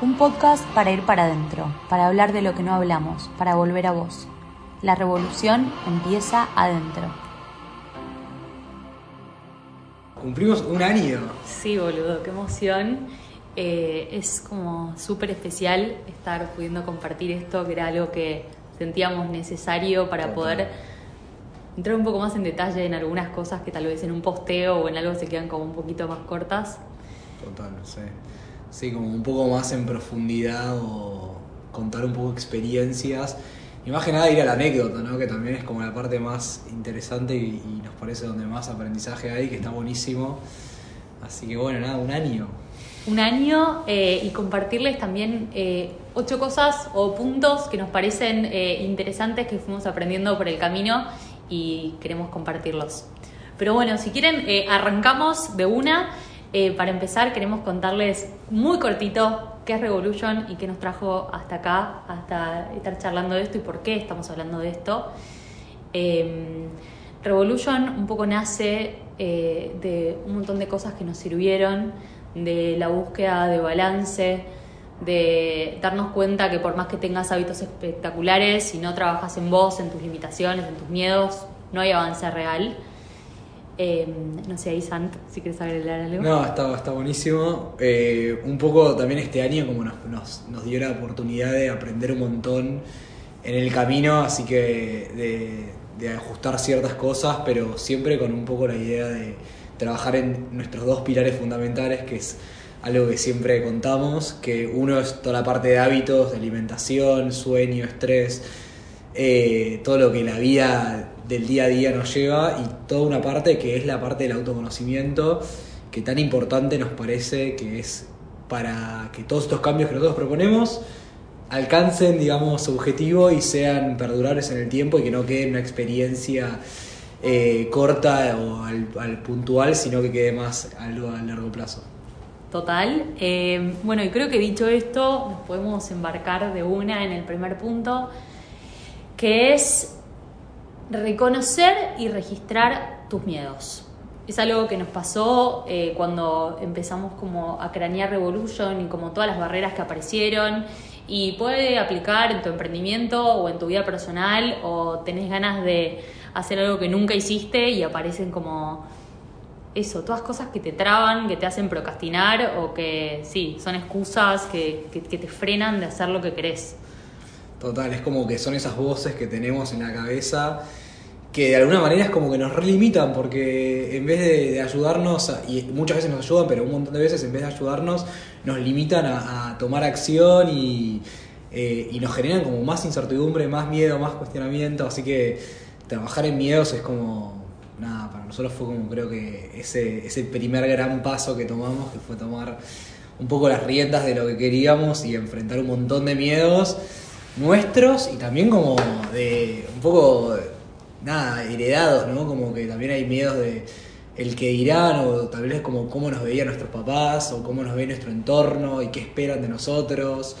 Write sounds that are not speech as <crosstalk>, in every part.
Un podcast para ir para adentro, para hablar de lo que no hablamos, para volver a vos. La revolución empieza adentro. Cumplimos un año. Sí, boludo, qué emoción. Eh, es como súper especial estar pudiendo compartir esto, que era algo que sentíamos necesario para poder entrar un poco más en detalle en algunas cosas que tal vez en un posteo o en algo se quedan como un poquito más cortas. Total, sí. Sí, como un poco más en profundidad o contar un poco experiencias. Y más que nada ir a la anécdota, ¿no? Que también es como la parte más interesante y, y nos parece donde más aprendizaje hay, que está buenísimo. Así que bueno, nada, un año. Un año eh, y compartirles también eh, ocho cosas o puntos que nos parecen eh, interesantes que fuimos aprendiendo por el camino y queremos compartirlos. Pero bueno, si quieren, arrancamos de una. Para empezar, queremos contarles muy cortito qué es Revolution y qué nos trajo hasta acá, hasta estar charlando de esto y por qué estamos hablando de esto. Em, Revolution un poco nace de un montón de cosas que nos sirvieron, de la búsqueda de balance, de darnos cuenta que por más que tengas hábitos espectaculares, si no trabajas en vos, en tus limitaciones, en tus miedos, no hay avance real. Em, no sé, ahí Sant, si quieres agregar algo. No, está, está buenísimo. Eh, un poco también este año como nos, nos, dio la oportunidad de aprender un montón en el camino, así que de, de ajustar ciertas cosas, pero siempre con un poco la idea de trabajar en nuestros dos pilares fundamentales, que es algo que siempre contamos, que uno es toda la parte de hábitos, de alimentación, sueño, estrés, eh, todo lo que la vida del día a día nos lleva y toda una parte que es la parte del autoconocimiento, que tan importante nos parece que es para que todos estos cambios que nosotros proponemos alcancen, digamos, su objetivo y sean perdurables en el tiempo y que no quede una experiencia eh, corta o al, puntual, sino que quede más algo a largo plazo. Total. Eh, bueno, y creo que dicho esto, nos podemos embarcar de una en el primer punto, que es reconocer y registrar tus miedos. Es algo que nos pasó eh, cuando empezamos como a cranear Revolution y como todas las barreras que aparecieron y puede aplicar en tu emprendimiento o en tu vida personal o tenés ganas de hacer algo que nunca hiciste y aparecen como eso, todas cosas que te traban, que te hacen procrastinar o que sí, son excusas que, que, te frenan de hacer lo que querés. Total, es como que son esas voces que tenemos en la cabeza que de alguna manera es como que nos relimitan porque en vez de, ayudarnos, y muchas veces nos ayudan, pero un montón de veces en vez de ayudarnos nos limitan a, tomar acción y, eh, y nos generan como más incertidumbre, más miedo, más cuestionamiento, así que trabajar en miedos es como, nada, para nosotros fue como creo que ese, ese primer gran paso que tomamos, que fue tomar un poco las riendas de lo que queríamos y enfrentar un montón de miedos nuestros y también como de un poco, nada, heredados, ¿no? Como que también hay miedos de el que dirán o tal vez como cómo nos veían nuestros papás o cómo nos ve nuestro entorno y qué esperan de nosotros.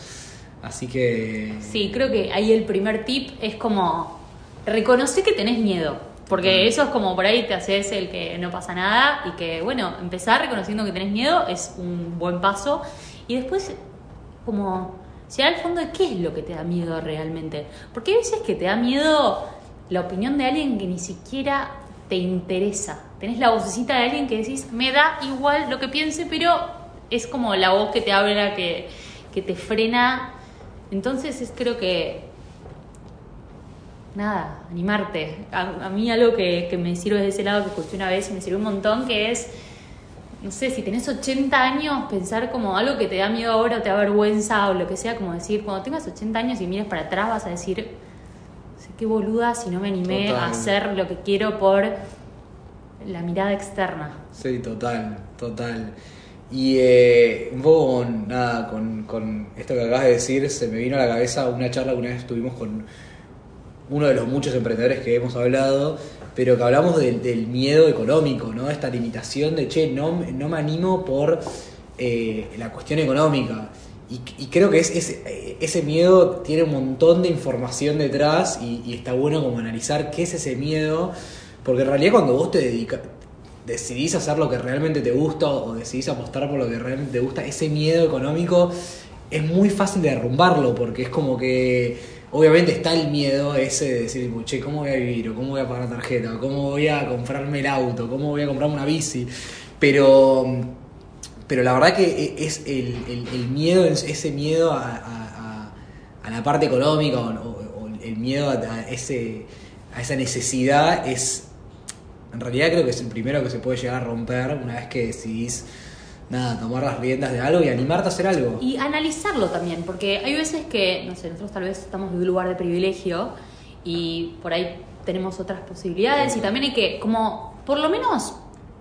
Así que... Sí, creo que ahí el primer tip es como reconoce que tenés miedo. Porque eso es como por ahí te haces el que no pasa nada y que, bueno, empezar reconociendo que tenés miedo es un buen paso. Y después, como, si al fondo de qué es lo que te da miedo realmente. Porque hay veces que te da miedo la opinión de alguien que ni siquiera te interesa. Tenés la vocecita de alguien que decís, me da igual lo que piense, pero es como la voz que te habla, que, que te frena. Entonces es creo que nada, animarte. A, mí algo que, me sirve de ese lado que escuché una vez y me sirvió un montón, que es, no sé, si tenés 80 años, pensar como algo que te da miedo ahora o te da vergüenza o lo que sea, como decir, cuando tengas 80 años y mires para atrás vas a decir, sé qué boluda si no me animé a hacer lo que quiero por la mirada externa. Sí, total, total. Y eh, un poco nada, con, con esto que acabas de decir, se me vino a la cabeza una charla que una vez tuvimos con uno de los muchos emprendedores que hemos hablado, pero que hablamos del miedo económico, ¿no? Esta limitación de, che, no, no me animo por eh, la cuestión económica. Y, creo que es, ese miedo tiene un montón de información detrás y, está bueno como analizar qué es ese miedo, porque en realidad cuando vos te dedicas, decidís hacer lo que realmente te gusta o decidís apostar por lo que realmente te gusta, ese miedo económico es muy fácil de derrumbarlo porque es como que obviamente está el miedo ese de decir, che, ¿cómo voy a vivir? ¿O cómo voy a pagar tarjeta? ¿O cómo voy a comprarme el auto? ¿Cómo voy a comprarme una bici? Pero, pero la verdad que es el, miedo, ese miedo a, la parte económica o, el miedo a, ese, a esa necesidad es, en realidad creo que es el primero que se puede llegar a romper una vez que decidís nada, tomar las riendas de algo y animarte a hacer algo. Y analizarlo también, porque hay veces que, no sé, nosotros tal vez estamos en un lugar de privilegio y por ahí tenemos otras posibilidades y también hay que, como, por lo menos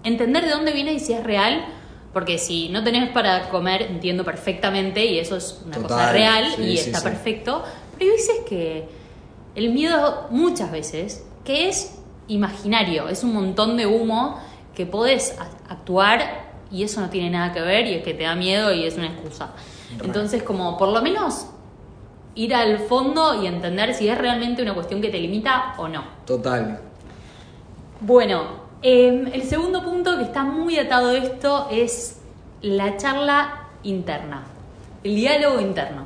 entender de dónde viene y si es real, porque si no tenés para comer, entiendo perfectamente y eso es una cosa real y está perfecto, pero hay veces que el miedo muchas veces, que es imaginario, es un montón de humo que podés actuar y eso no tiene nada que ver y es que te da miedo y es una excusa. Entonces, como por lo menos ir al fondo y entender si es realmente una cuestión que te limita o no. Total. Bueno, em, el segundo punto que está muy atado a esto es la charla interna, el diálogo interno.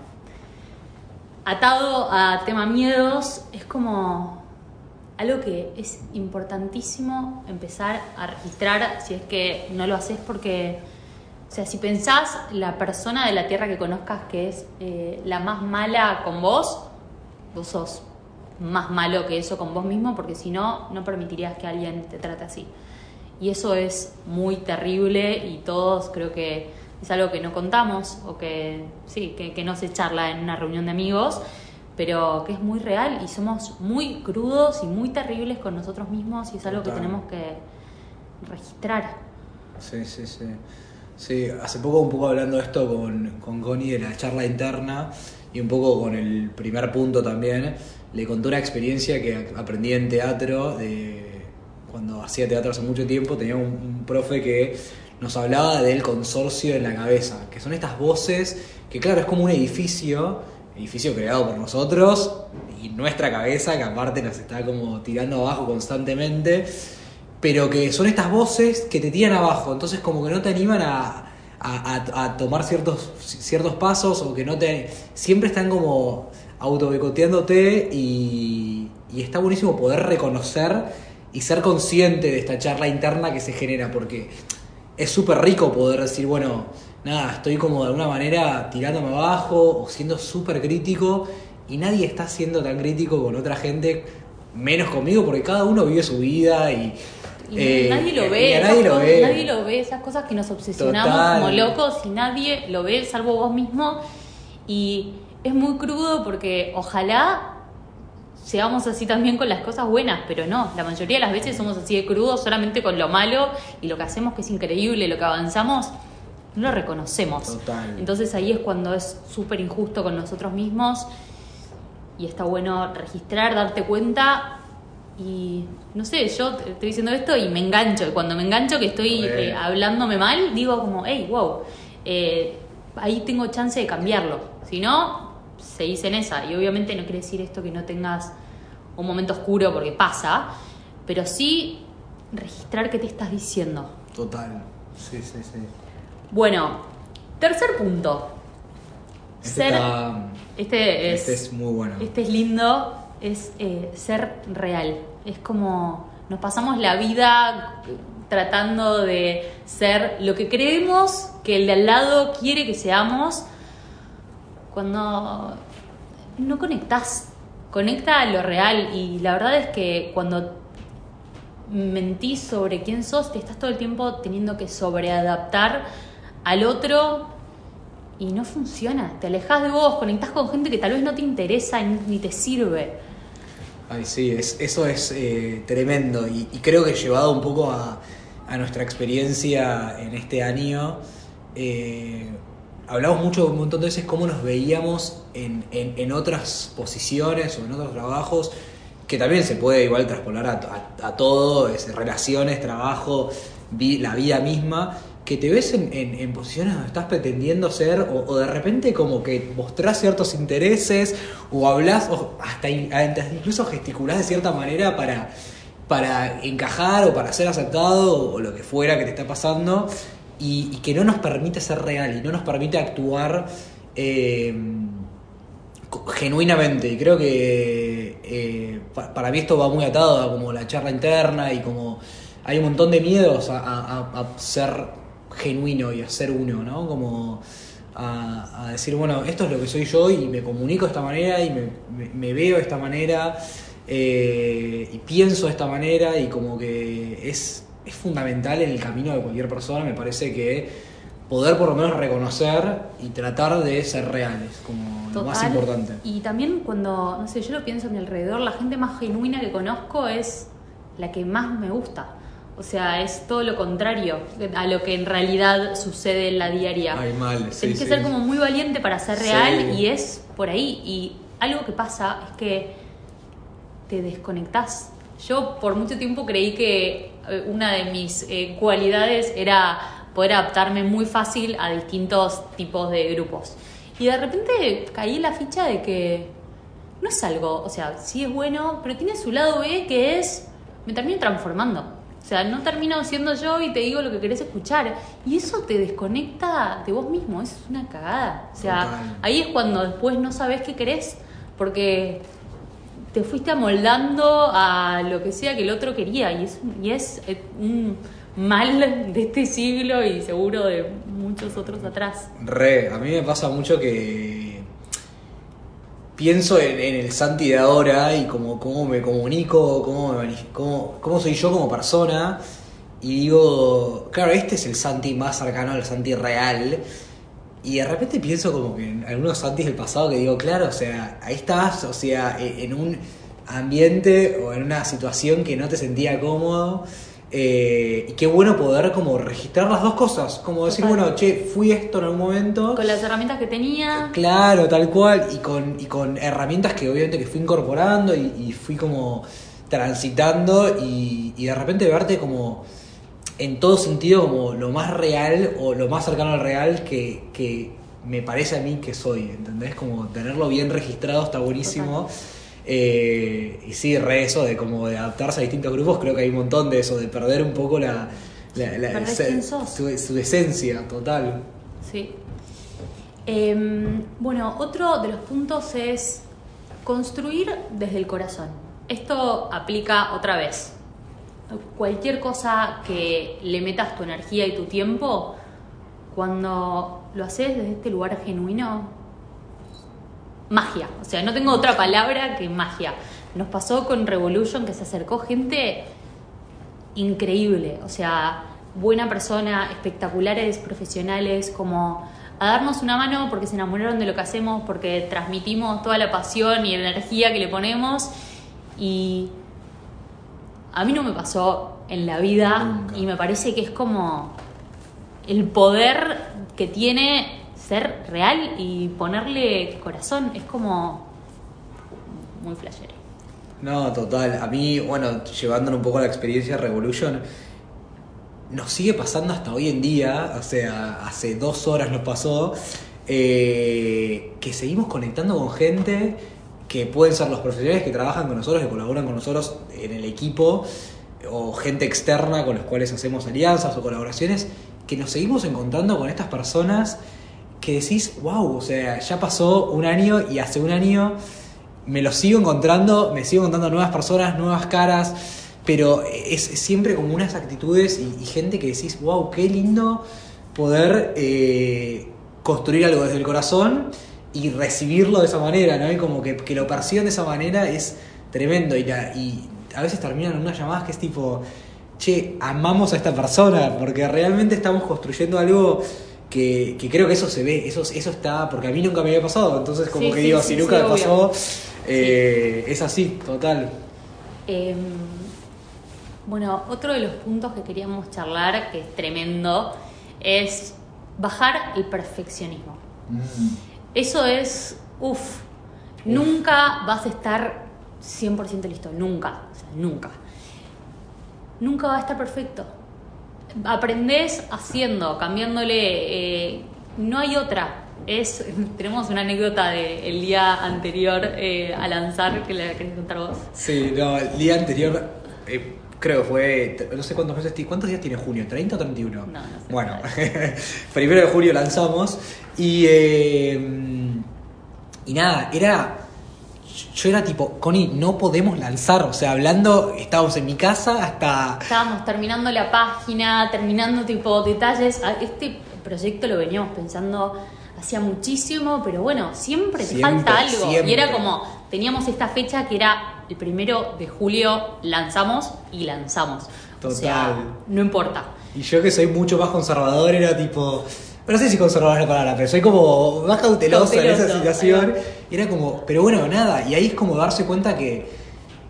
Atado a tema miedos, es como algo que es importantísimo empezar a registrar si es que no lo haces porque, o sea, si pensás la persona de la tierra que conozcas que es eh, la más mala con vos, vos sos más malo que eso con vos mismo porque si no, no permitirías que alguien te trate así. Y eso es muy terrible y todos creo que es algo que no contamos o que sí, que, que no se charla en una reunión de amigos pero que es muy real y somos muy crudos y muy terribles con nosotros mismos y es algo que tenemos que registrar. Sí, sí, sí. Sí, hace poco un poco hablando de esto con, con Connie de la charla interna y un poco con el primer punto también, le conté una experiencia que aprendí en teatro, de, cuando hacía teatro hace mucho tiempo, tenía un, un profe que nos hablaba del consorcio en la cabeza, que son estas voces que claro, es como un edificio edificio creado por nosotros y nuestra cabeza, que aparte nos está como tirando abajo constantemente, pero que son estas voces que te tiran abajo, entonces como que no te animan a, a, tomar ciertos, ciertos pasos o que no te... Siempre están como autobecoteándote y, y está buenísimo poder reconocer y ser consciente de esta charla interna que se genera, porque es súper rico poder decir, bueno, nada, estoy como de alguna manera tirándome abajo o siendo súper crítico y nadie está siendo tan crítico con otra gente, menos conmigo, porque cada uno vive su vida y... Eh, nadie lo ve, nadie, lo ve. nadie lo ve, esas cosas que nos obsesionamos como locos y nadie lo ve, salvo vos mismo. Y es muy crudo porque ojalá seamos así también con las cosas buenas, pero no, la mayoría de las veces somos así de crudos solamente con lo malo y lo que hacemos que es increíble, lo que avanzamos no lo reconocemos. Entonces ahí es cuando es súper injusto con nosotros mismos y está bueno registrar, darte cuenta y no sé, yo estoy diciendo esto y me engancho. Y cuando me engancho que estoy eh, hablándome mal, digo como, hey, wow, eh, ahí tengo chance de cambiarlo. Si no, seguís en esa. Y obviamente no quiere decir esto que no tengas un momento oscuro porque pasa, pero sí registrar qué te estás diciendo. Total, sí, sí, sí. Bueno, tercer punto. Este, ser, este, es, este es muy bueno. Este es lindo, es eh, ser real. Es como nos pasamos la vida tratando de ser lo que creemos que el de al lado quiere que seamos cuando no conectás. Conecta a lo real y la verdad es que cuando mentís sobre quién sos, te estás todo el tiempo teniendo que sobreadaptar al otro y no funciona. Te alejas de vos, conectás con gente que tal vez no te interesa ni te sirve. Ay, sí, es, eso es eh, tremendo y, creo que llevado un poco a, nuestra experiencia en este año, eh, hablamos mucho un montón de veces cómo nos veíamos en, en, otras posiciones o en otros trabajos, que también se puede igual traspolar a, a, todo, es, relaciones, trabajo, la vida misma, que te ves en, en, posiciones donde estás pretendiendo ser, o, de repente como que mostrás ciertos intereses, o hablas, o hasta, incluso gesticulás de cierta manera para, para encajar o para ser aceptado, o lo que fuera que te está pasando, y, que no nos permite ser real y no nos permite actuar eh, genuinamente. Y creo que eh, pa- para mí esto va muy atado a como la charla interna y como hay un montón de miedos a- a- a ser genuino y a ser uno, ¿no? Como a, a decir, bueno, esto es lo que soy yo y me comunico de esta manera y me, me- me veo de esta manera eh, y pienso de esta manera y como que es, es fundamental en el camino de cualquier persona, me parece que poder por lo menos reconocer y tratar de ser reales, como lo más importante. Y también cuando, no sé, yo lo pienso a mi alrededor, la gente más genuina que conozco es la que más me gusta. O sea, es todo lo contrario a lo que en realidad sucede en la diaria. Ay, mal, sí, Tenés que sí. ser como muy valiente para ser Sí. real y es por ahí. Y algo que pasa es que te desconectás. Yo por mucho tiempo creí que eh, una de mis eh, cualidades era poder adaptarme muy fácil a distintos tipos de grupos. Y de repente caí en la ficha de que no es algo, o sea, sí es bueno, pero tiene su lado B que es, me termino transformando. O sea, no termino siendo yo y te digo lo que querés escuchar. Y eso te desconecta de vos mismo, es una cagada. O sea, Total. ahí es cuando después no sabes qué querés, porque te fuiste amoldando a lo que sea que el otro quería. Y es, y es eh, un mal de este siglo y seguro de muchos otros atrás. Re, a mí me pasa mucho que pienso en, el Santi de ahora y como cómo me comunico, cómo, me cómo, cómo soy yo como persona. Y digo, claro, este es el Santi más cercano al Santi real. Y de repente pienso como que en algunos Santis del pasado que digo, claro, o sea, ahí estás, o sea, e- en un ambiente o en una situación que no te sentía cómodo. Eh, y qué bueno poder como registrar las dos cosas, como decir, Total. bueno, che, fui esto en algún momento. Con las herramientas que tenía, Claro, tal cual, y con, y con herramientas que obviamente que fui incorporando y, y fui como transitando y, y de repente verte como en todo sentido como lo más real o lo más cercano al real que, que me parece a mí que soy, ¿entendés? Como tenerlo bien registrado está buenísimo. Eh, y sí, re eso de como de adaptarse a distintos grupos, creo que hay un montón de eso, de perder un poco la, la, la- Perder se- quién sos. su, su esencia total. Sí. Em, bueno, otro de los puntos es construir desde el corazón. Esto aplica otra vez. Cualquier cosa que le metas tu energía y tu tiempo, cuando lo haces desde este lugar genuino, magia. O sea, no tengo otra palabra que magia. Nos pasó con Revolution que se acercó gente increíble, o sea, buena persona, espectaculares profesionales, como a darnos una mano porque se enamoraron de lo que hacemos, porque transmitimos toda la pasión y energía que le ponemos y a mí no me pasó en la vida Nunca. y me parece que es como el poder que tiene ser real y ponerle corazón, es como muy flashero. No, total. A mí, bueno, llevándolo un poco a la experiencia Revolution, nos sigue pasando hasta hoy en día, o sea, hace dos horas nos pasó, eh, que seguimos conectando con gente que pueden ser los profesionales que trabajan con nosotros, que colaboran con nosotros en el equipo, o gente externa con los cuales hacemos alianzas o colaboraciones, que nos seguimos encontrando con estas personas que decís, wow, o sea, ya pasó un año y hace un año me lo sigo encontrando, me sigo encontrando nuevas personas, nuevas caras, pero es siempre como unas actitudes y, gente que decís, wow, qué lindo poder eh, construir algo desde el corazón y recibirlo de esa manera, ¿no? Y como que, que lo perciban de esa manera es tremendo y, la- y a veces terminan unas llamadas que es tipo, che, amamos a esta persona porque realmente estamos construyendo algo que, que creo que eso se ve, eso, eso está, porque a mí nunca me había pasado, entonces como Sí, que sí, digo, sí, si sí, nunca me obvio. pasó, eh, es así, total. Em, bueno, otro de los puntos que queríamos charlar, que es tremendo, es bajar el perfeccionismo. Eso es, uff, nunca vas a estar 100% listo, nunca, o sea, nunca. Nunca va a estar perfecto. Aprendés haciendo, cambiándole, eh, no hay otra. Es, <laughs> tenemos una anécdota del día anterior eh, a lanzar que la querés contar vos. Sí, no, el día anterior, eh, creo que fue, no sé cuántos meses, ¿cuántos días tiene junio? ¿30 o 31? No, no sé. Bueno, <laughs> primero de julio lanzamos y, y nada, era, yo era tipo, Connie, no podemos lanzar, o sea, hablando, estábamos en mi casa hasta... Estábamos terminando la página, terminando tipo detalles. A- Este proyecto lo veníamos pensando hacía muchísimo, pero bueno, siempre te falta algo. siempre. Y era como, teníamos esta fecha que era el primero de julio, lanzamos y lanzamos. O sea, Total. no importa. Y yo que soy mucho más conservador era tipo... No sé si conservador es la palabra, pero soy como más cauteloso, en esa situación. Y era como, pero bueno, nada. Y ahí es como darse cuenta que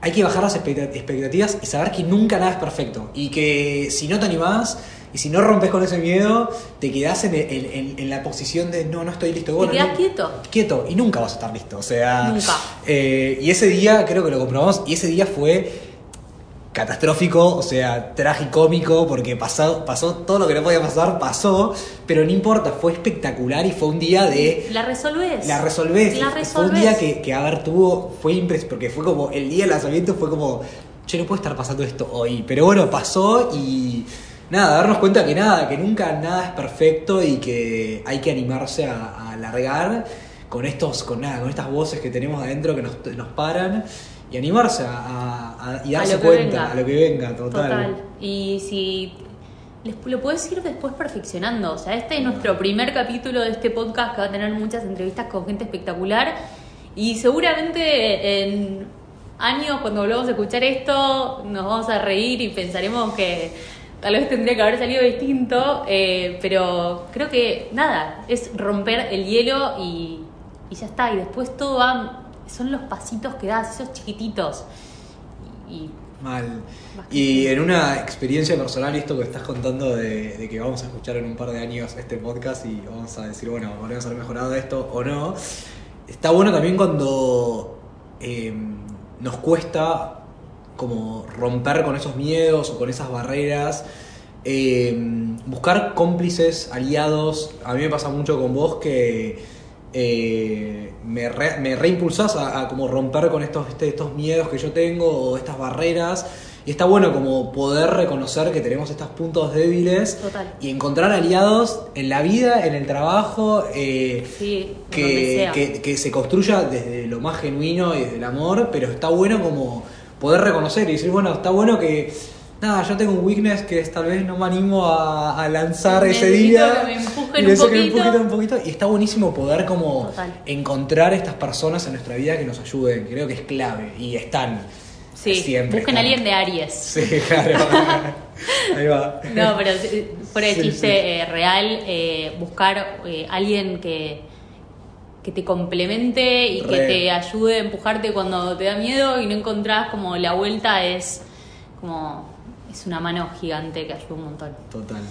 hay que bajar las expecta- expectativas y saber que nunca nada es perfecto. Y que si no te animás y si no rompes con ese miedo, te quedás en, en- en- en la posición de no, no estoy listo. Bueno, quedás no- quieto. Quieto. Y nunca vas a estar listo. O sea. Nunca. eh, y ese día, creo que lo comprobamos, y ese día fue catastrófico, o sea, tragicómico, porque pasó, pasó todo lo que no podía pasar, pasó, pero no importa, fue espectacular y fue un día de... La resolvés. La resolvés. La Fue un resolvés. día que, que a ver, tuvo, fue impresionante, porque fue como, el día del lanzamiento fue como, che, no puede estar pasando esto hoy, pero bueno, pasó y nada, darnos cuenta que nada, que nunca nada es perfecto y que hay que animarse a, a alargar con estos, con nada, con estas voces que tenemos adentro que nos, nos paran y animarse a, a- a- y A darse cuenta venga. a lo que venga, total. Total. Y si les, lo puedes ir después perfeccionando. O sea, este es nuestro primer capítulo de este podcast que va a tener muchas entrevistas con gente espectacular. Y seguramente en años, cuando volvamos a escuchar esto, nos vamos a reír y pensaremos que tal vez tendría que haber salido distinto. eh, pero creo que nada, es romper el hielo y, y ya está. Y después todo va. Son los pasitos que das, esos chiquititos. Y, Mal. Y en una experiencia personal, esto que estás contando de, de que vamos a escuchar en un par de años este podcast y vamos a decir, bueno, podríamos haber mejorado esto o no, está bueno también cuando eh, nos cuesta como romper con esos miedos o con esas barreras, eh, buscar cómplices, aliados. A mí me pasa mucho con vos que eh, me, re- me reimpulsás a, a como romper con estos, este- estos miedos que yo tengo o estas barreras. Y está bueno como poder reconocer que tenemos estos puntos débiles Total. y encontrar aliados en la vida, en el trabajo, eh, Sí, que, que, que se construya desde lo más genuino y desde el amor, pero está bueno como poder reconocer y decir, bueno, está bueno que, nada, yo tengo un weakness que es, tal vez no me animo a, a lanzar ese día. que me empujen un necesito que me poquito. empujen un poquito. Y está buenísimo poder como Total. encontrar estas personas en nuestra vida que nos ayuden, creo que es clave y están. Sí, siempre. busquen a alguien de Aries. <laughs> Sí, claro. <laughs> Ahí va. No, pero de Sí, chiste sí. eh, real, eh, buscar eh, alguien que, que te complemente y que te ayude a empujarte cuando te da miedo y no encontrás como la vuelta es como es una mano gigante que ayuda un montón. Total.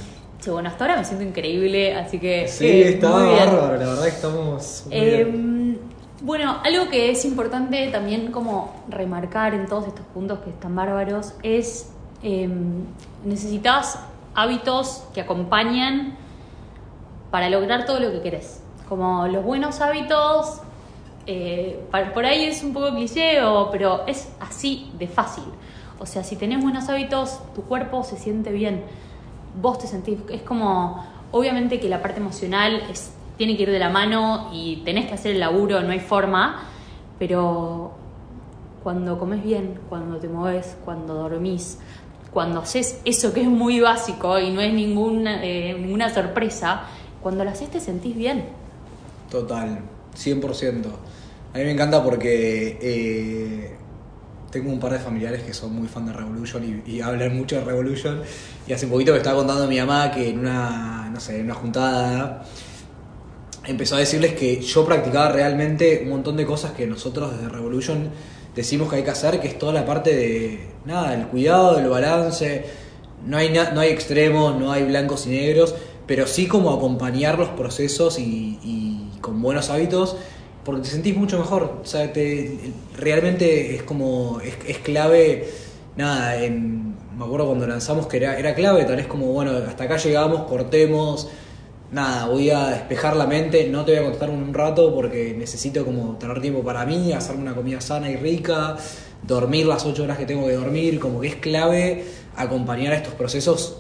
Che, bueno, hasta ahora me siento increíble, así que Sí, eh, está bárbaro, la verdad que estamos. Eh, bien. bueno, algo que es importante también como remarcar en todos estos puntos que están bárbaros es eh, necesitas hábitos que acompañan para lograr todo lo que querés. Como los buenos hábitos, eh, por ahí es un poco cliché, pero es así de fácil. O sea, si tenés buenos hábitos, tu cuerpo se siente bien. Vos te sentís, es como, obviamente que la parte emocional tiene que ir de la mano y tenés que hacer el laburo, no hay forma, pero cuando comes bien, cuando te mueves, cuando dormís, cuando haces eso que es muy básico y no es ninguna, eh, ninguna sorpresa, cuando lo haces te sentís bien. Total, 100%. A mí me encanta porque eh, tengo un par de familiares que son muy fan de Revolution y, hablan mucho de Revolution. Y hace poquito me estaba contando mi mamá que en una, no sé, en una juntada empezó a decirles que yo practicaba realmente un montón de cosas que nosotros desde Revolution decimos que hay que hacer, que es toda la parte de, nada, el cuidado, el balance. No hay, na- no hay extremos, no hay blancos y negros, pero sí como acompañar los procesos y con buenos hábitos, porque te sentís mucho mejor. O sea, te, realmente es como, es, es clave, nada, en, me acuerdo cuando lanzamos que era, era clave, tal vez como, bueno, hasta acá llegamos, cortemos, nada, voy a despejar la mente, no te voy a contestar un rato porque necesito como tener tiempo para mí, hacerme una comida sana y rica, dormir las 8 horas que tengo que dormir, como que es clave acompañar a estos procesos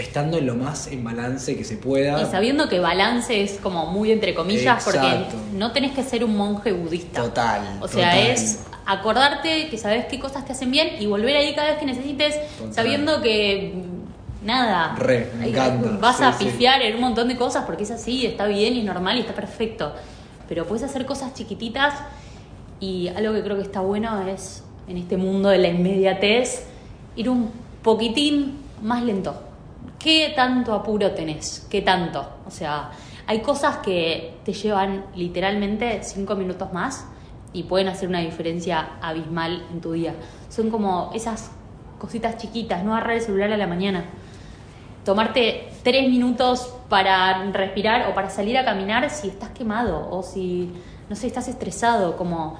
estando en lo más en balance que se pueda. Y sabiendo que balance es como muy entre comillas, Exacto. porque no tenés que ser un monje budista. Total. O sea, total. es acordarte que sabes qué cosas te hacen bien y volver ahí cada vez que necesites, Total. sabiendo que nada, Re, me encanta. vas a sí. pifiar en un montón de cosas porque es así, está bien y es normal y está perfecto. Pero puedes hacer cosas chiquititas y algo que creo que está bueno es en este mundo de la inmediatez ir un poquitín más lento. ¿Qué tanto apuro tenés? ¿Qué tanto? O sea, hay cosas que te llevan literalmente cinco minutos más y pueden hacer una diferencia abismal en tu día. Son como esas cositas chiquitas, no agarrar el celular a la mañana. Tomarte tres minutos para respirar o para salir a caminar si estás quemado o si, no sé, estás estresado. Como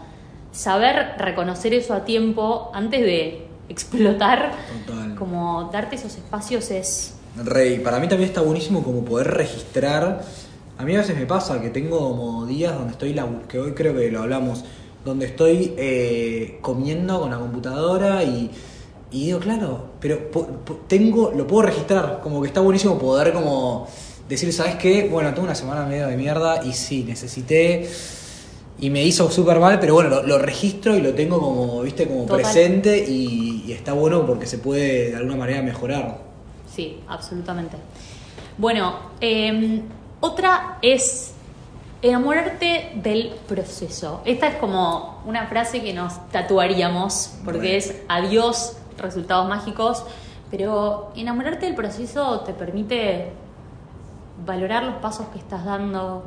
saber reconocer eso a tiempo antes de explotar. Total. Como darte esos espacios es Rey, para mí también está buenísimo como poder registrar. A mí a veces me pasa que tengo como días donde estoy, labu- que hoy creo que lo hablamos, donde estoy eh, comiendo con la computadora y, y digo, claro, pero po- po- tengo, lo puedo registrar, como que está buenísimo poder como decir, ¿sabes qué? Bueno, tuve una semana medio de mierda y sí, necesité y me hizo súper mal, pero bueno, lo, lo registro y lo tengo como, viste, como Total. presente y, y está bueno porque se puede de alguna manera mejorar. Sí, absolutamente. Bueno, eh, otra es enamorarte del proceso. Esta es como una frase que nos tatuaríamos, porque Bueno. es adiós, resultados mágicos, pero enamorarte del proceso te permite valorar los pasos que estás dando,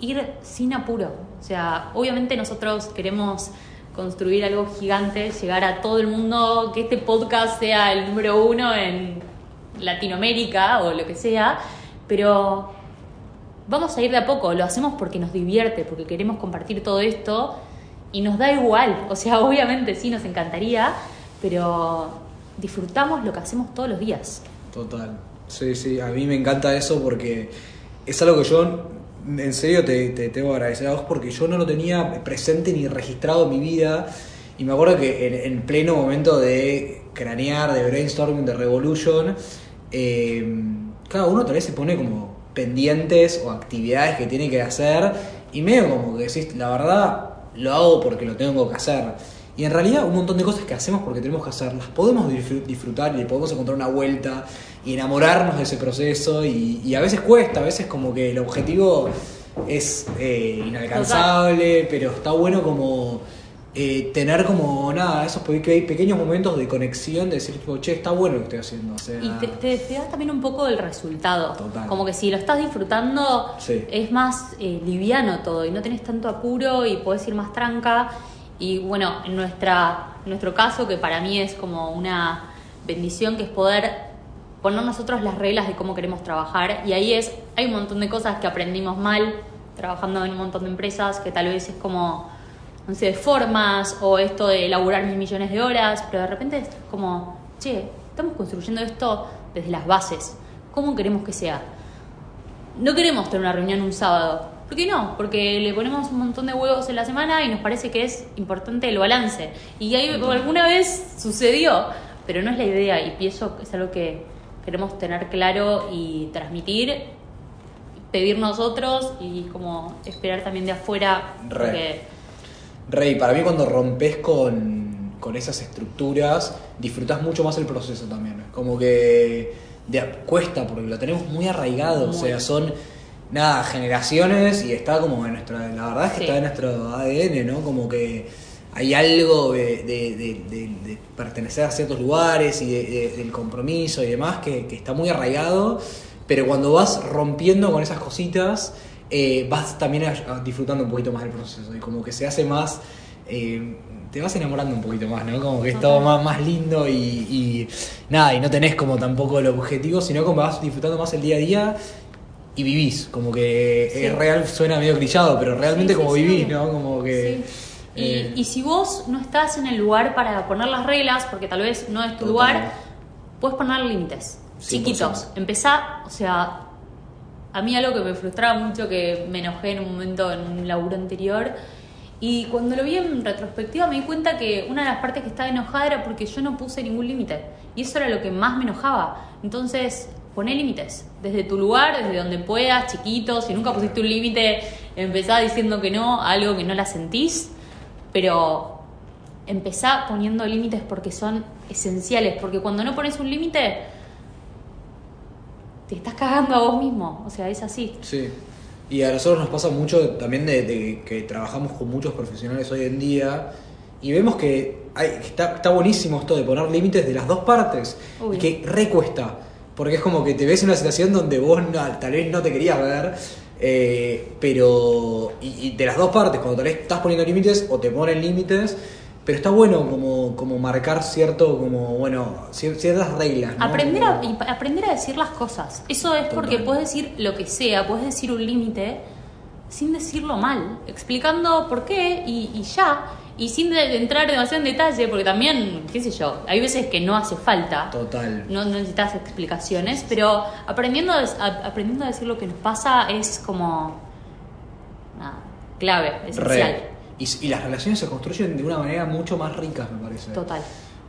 ir sin apuro. O sea, obviamente nosotros queremos construir algo gigante, llegar a todo el mundo, que este podcast sea el número uno en Latinoamérica o lo que sea, pero vamos a ir de a poco, lo hacemos porque nos divierte, porque queremos compartir todo esto y nos da igual, o sea, <laughs> obviamente sí nos encantaría, pero disfrutamos lo que hacemos todos los días. Total. Sí, sí, a mí me encanta eso porque es algo que yo, en serio, te, te tengo que agradecer a vos porque yo no lo tenía presente ni registrado en mi vida. Y me acuerdo que en, en pleno momento de cranear, de brainstorming, de revolution, eh, cada uno tal vez se pone como pendientes o actividades que tiene que hacer y medio como que decís, la verdad, lo hago porque lo tengo que hacer. Y en realidad un montón de cosas que hacemos porque tenemos que hacerlas, podemos disfr- disfrutar y le podemos encontrar una vuelta y enamorarnos de ese proceso y, y a veces cuesta, a veces como que el objetivo es eh, inalcanzable, pero está bueno como eh, tener como nada, esos pe- pe- pequeños momentos de conexión, de decir, tipo, che, está bueno lo que estoy haciendo. O sea, Y te, te, también un poco del resultado. Total. Como que si lo estás disfrutando, Sí. es más eh, liviano todo y no tenés tanto apuro y podés ir más tranca. Y bueno, en nuestra, nuestro caso, que para mí es como una bendición, que es poder poner nosotros las reglas de cómo queremos trabajar. Y ahí es, hay un montón de cosas que aprendimos mal trabajando en un montón de empresas, que tal vez es como, no sé, de formas o esto de elaborar mil millones de horas, pero de repente es como, che, estamos construyendo esto desde las bases. ¿Cómo queremos que sea? No queremos tener una reunión un sábado. ¿Por qué no? Porque le ponemos un montón de huevos en la semana y nos parece que es importante el balance. Y ahí alguna vez sucedió, pero no es la idea y pienso que es algo que queremos tener claro y transmitir, pedir nosotros y como esperar también de afuera. Re. Porque Rey, para mí cuando rompes con, con esas estructuras, disfrutas mucho más el proceso también. Como que de- cuesta, porque lo tenemos muy arraigado. O sea, son nada, generaciones y está como en nuestra. La verdad es que Sí. está en nuestro ADN, ¿no? Como que hay algo de, de- de- de- de pertenecer a ciertos lugares y de- de- del compromiso y demás que, que está muy arraigado. Pero cuando vas rompiendo con esas cositas, eh, vas también a- a- disfrutando un poquito más del proceso y como que se hace más. eh, te vas enamorando un poquito más, ¿no? Como que es todo más, más lindo y, y nada, y no tenés como tampoco el objetivo, sino como vas disfrutando más el día a día y vivís. Como que Sí. es real, suena medio clichado, pero realmente Sí, sí, como vivís. ¿no? Como que. Sí. Y, eh, y si vos no estás en el lugar para poner las reglas, porque tal vez no es tu lugar, puedes poner límites 100%. chiquitos. Empezá, o sea, a mí algo que me frustraba mucho, que me enojé en un momento en un laburo anterior, Y cuando lo vi en retrospectiva me di cuenta que una de las partes que estaba enojada era porque yo no puse ningún límite. Y eso era lo que más me enojaba. Entonces, poné límites. Desde tu lugar, desde donde puedas, chiquito. Si nunca pusiste un límite, empezá diciendo que no a algo que no la sentís. Pero empezá poniendo límites porque son esenciales. Porque cuando no pones un límite, te estás cagando a vos mismo. O sea, es así. Sí. Y a nosotros nos pasa mucho también de, de que trabajamos con muchos profesionales hoy en día y vemos que hay, está, está buenísimo esto de poner límites de las dos partes y que recuesta, porque es como que te ves en una situación donde vos no- tal vez no te querías ver, eh, pero y, y de las dos partes, cuando tal vez estás poniendo límites o te ponen límites, pero está bueno como, como marcar cierto, como bueno, cier- ciertas reglas. ¿no? Aprender a, aprender a decir las cosas. Eso es porque puedes decir lo que sea, puedes decir un límite sin decirlo mal, explicando por qué y, y ya. Y sin de- entrar demasiado en detalle, porque también, qué sé yo, hay veces que no hace falta. Total. No, no necesitas explicaciones, pero aprendiendo a, aprendiendo a decir lo que nos pasa es como clave, esencial. Re. Y, y las relaciones se construyen de una manera mucho más rica, me parece. Total.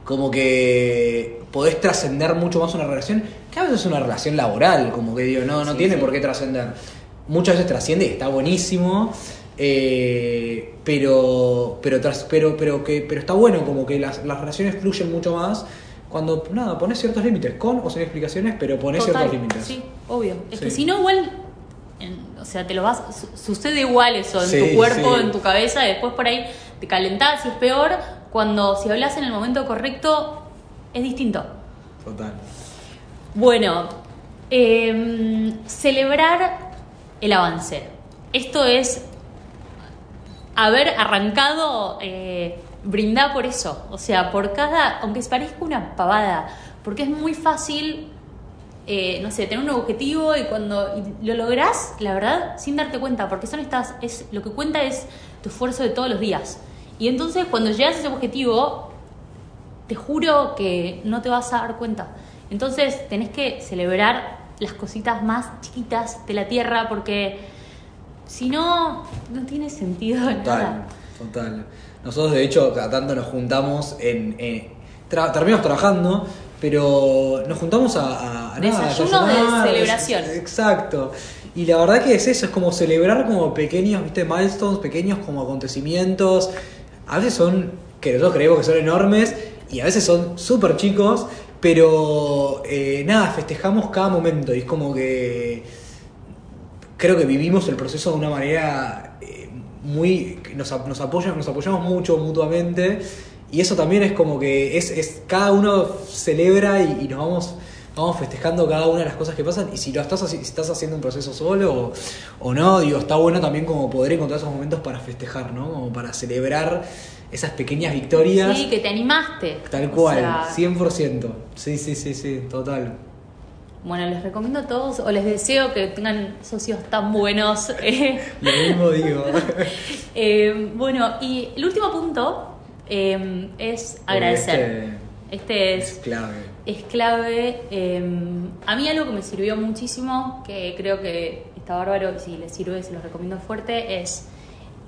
Como que podés trascender mucho más una relación, que a veces es una relación laboral, como que digo, no, no Sí, tiene sí. por qué trascender. Muchas veces trasciende y está buenísimo, eh, pero, pero, tras- pero, pero, que, pero está bueno, como que las, las relaciones fluyen mucho más cuando, nada, pones ciertos límites, con o sin explicaciones, pero pones Total, ciertos límites. Sí, obvio. Es que si no, igual. en- o sea, te lo vas. su- Sucede igual eso en Sí, tu cuerpo, sí. en tu cabeza, y después por ahí te calentás y es peor. Cuando si hablas en el momento correcto, es distinto. Total. Bueno, em, celebrar el avance. Esto es haber arrancado, eh, brindar por eso. O sea, por cada, aunque parezca una pavada, porque es muy fácil, eh, no sé, tener un objetivo y cuando y lo lográs, la verdad, sin darte cuenta, porque son estas, es, lo que cuenta es tu esfuerzo de todos los días. Y entonces cuando llegas a ese objetivo, te juro que no te vas a dar cuenta. Entonces tenés que celebrar las cositas más chiquitas de la tierra porque si no, no tiene sentido Total, nada. total. Nosotros de hecho cada tanto nos juntamos en... tra- terminamos trabajando, pero nos juntamos a... a- nada, Desayunos de celebración. Exacto. Y la verdad que es eso, es como celebrar como pequeños, viste, milestones, pequeños como acontecimientos. A veces son, que nosotros creemos que son enormes, y a veces son súper chicos, pero eh, nada, festejamos cada momento. Y es como que creo que vivimos el proceso de una manera eh, muy nos, nos apoyan nos apoyamos mucho mutuamente y eso también es como que es, es cada uno celebra y, y nos vamos vamos festejando cada una de las cosas que pasan. Y si lo estás si estás haciendo un proceso solo o, o no digo está bueno también como poder encontrar esos momentos para festejar no como para celebrar esas pequeñas victorias. Sí, que te animaste. tal O cual sea, 100% sí sí sí sí total. Bueno, les recomiendo a todos o les deseo que tengan socios tan buenos. <laughs> eh, lo mismo digo. <laughs> Eh, bueno, y el último punto eh, es agradecer. Este, es es, clave es clave. eh, a mí algo que me sirvió muchísimo, que creo que está bárbaro, y si les sirve se los recomiendo fuerte, es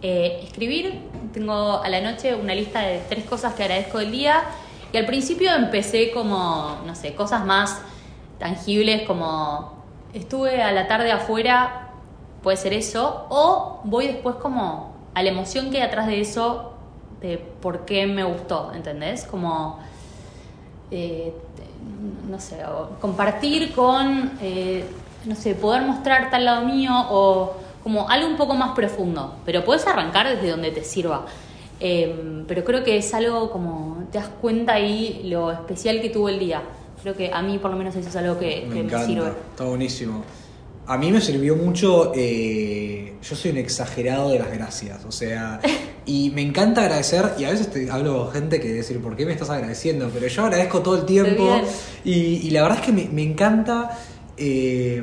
eh, escribir. Tengo a la noche una lista de tres cosas que agradezco del día. Y al principio empecé como, no sé, cosas más tangibles como estuve a la tarde afuera, puede ser eso, o voy después como a la emoción que hay atrás de eso, de por qué me gustó, ¿entendés? Como, eh, no sé, compartir con, eh, no sé, poder mostrar tal lado mío o como algo un poco más profundo, pero puedes arrancar desde donde te sirva. Eh, pero creo que es algo como, te das cuenta ahí lo especial que tuvo el día. Creo que a mí por lo menos eso es algo que, que Me me, encanta, sirve. está buenísimo. A mí me sirvió mucho, eh, yo soy un exagerado de las gracias, o sea, <laughs> y me encanta agradecer, y a veces te hablo con gente que decir, ¿por qué me estás agradeciendo? Pero yo agradezco todo el tiempo, y, y la verdad es que me, me encanta, eh,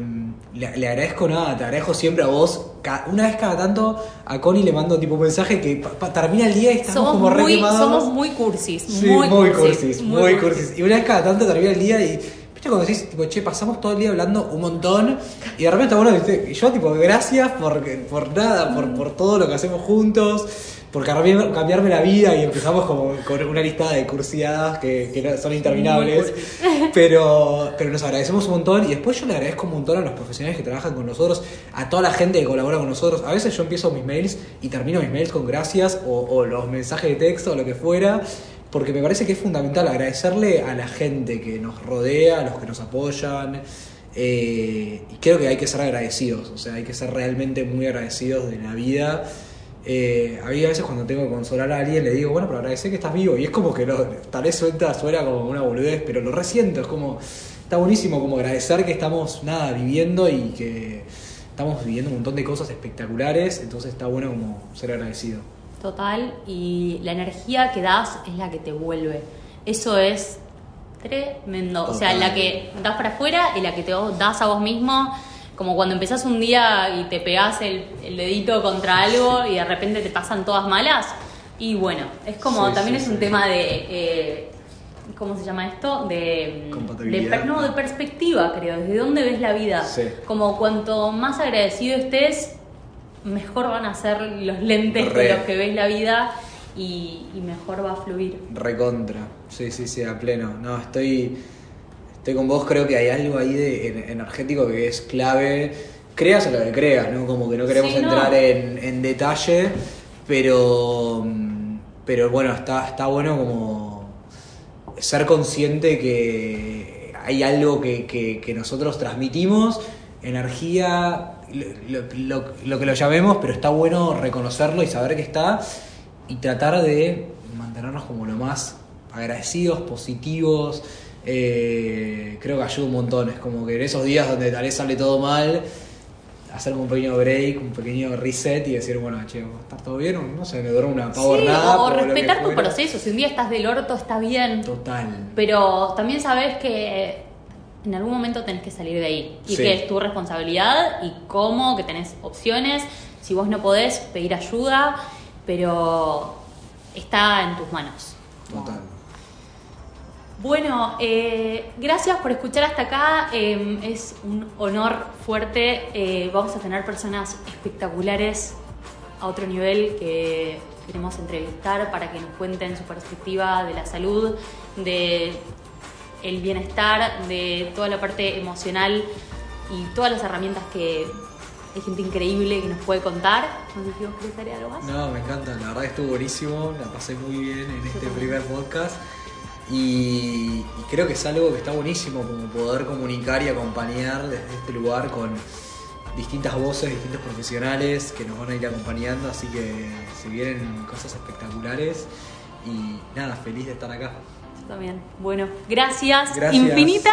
le, le agradezco nada, te agradezco siempre a vos, una vez cada tanto a Connie le mando tipo un mensaje que pa- pa- termina el día y estamos Somos como re muy, somos muy cursis, Sí, muy, muy, cursis, cursis, muy cursis. Y una vez cada tanto termina el día y. ¿Viste cuando decís, tipo, che, pasamos todo el día hablando un montón? Y de repente bueno, ¿viste? Yo, tipo, gracias por, por nada, por, por todo lo que hacemos juntos. por cambiar- cambiarme la vida y empezamos como con una lista de cursiadas que, que son interminables. <laughs> Pero, pero nos agradecemos un montón y después yo le agradezco un montón a los profesionales que trabajan con nosotros, a toda la gente que colabora con nosotros. A veces yo empiezo mis mails y termino mis mails con gracias o, o los mensajes de texto o lo que fuera. Porque me parece que es fundamental agradecerle a la gente que nos rodea, a los que nos apoyan. eh, y creo que hay que ser agradecidos, o sea, hay que ser realmente muy agradecidos de la vida. Eh, a mí a veces cuando tengo que consolar a alguien le digo, bueno, pero agradecer que estás vivo. Y es como que lo, tal vez suelta, suena como una boludez, pero lo resiento. Es como, está buenísimo como agradecer que estamos, nada, viviendo y que estamos viviendo un montón de cosas espectaculares. Entonces está bueno como ser agradecido. Total, y la energía que das es la que te vuelve. Eso es tremendo. O sea, Total. la que das para afuera y la que te das a vos mismo. Como cuando empezás un día y te pegás el, el dedito contra algo y de repente te pasan todas malas. Y bueno, es como, Sí, también sí, es un tema de, eh, ¿cómo se llama esto? De, de, no, de perspectiva, creo. ¿Desde dónde ves la vida? Sí. Como cuanto más agradecido estés, mejor van a ser los lentes Re. de los que ves la vida y, y mejor va a fluir. Recontra, sí, sí, sí, a pleno. No, estoy, estoy con vos, creo que hay algo ahí de en- energético que es clave. Creas o lo que creas, ¿no? Como que no queremos Sí, no. entrar en, en detalle, pero, pero bueno, está, está bueno como ser consciente que hay algo que, que- que nosotros transmitimos, energía, lo, lo- lo que lo llamemos, pero está bueno reconocerlo y saber que está y tratar de mantenernos como lo más agradecidos, positivos. eh, creo que ayuda un montón. Es como que en esos días donde tal vez sale todo mal, hacer un pequeño break, un pequeño reset y decir, bueno, che, ¿va a estar todo bien? O no sé, me duerme una power Sí, o, respetar tu proceso. Si un día estás del orto, está bien. Total. Pero también sabes que en algún momento tenés que salir de ahí. Y Sí. que es tu responsabilidad y cómo, que tenés opciones. Si vos no podés, pedir ayuda. Pero está en tus manos. Total. Bueno, eh, gracias por escuchar hasta acá. Eh, es un honor fuerte. Eh, vamos a tener personas espectaculares a otro nivel que queremos entrevistar para que nos cuenten su perspectiva de la salud, de el bienestar, de toda la parte emocional y todas las herramientas que hay gente increíble que nos puede contar. No sé si vos querés agregar algo más. No, me encanta, la verdad estuvo buenísimo, la pasé muy bien en este también. primer podcast y, y creo que es algo que está buenísimo como poder comunicar y acompañar desde este lugar con distintas voces, distintos profesionales que nos van a ir acompañando, así que se vienen cosas espectaculares y nada, feliz de estar acá. También. Bueno, gracias, Gracias. infinitas.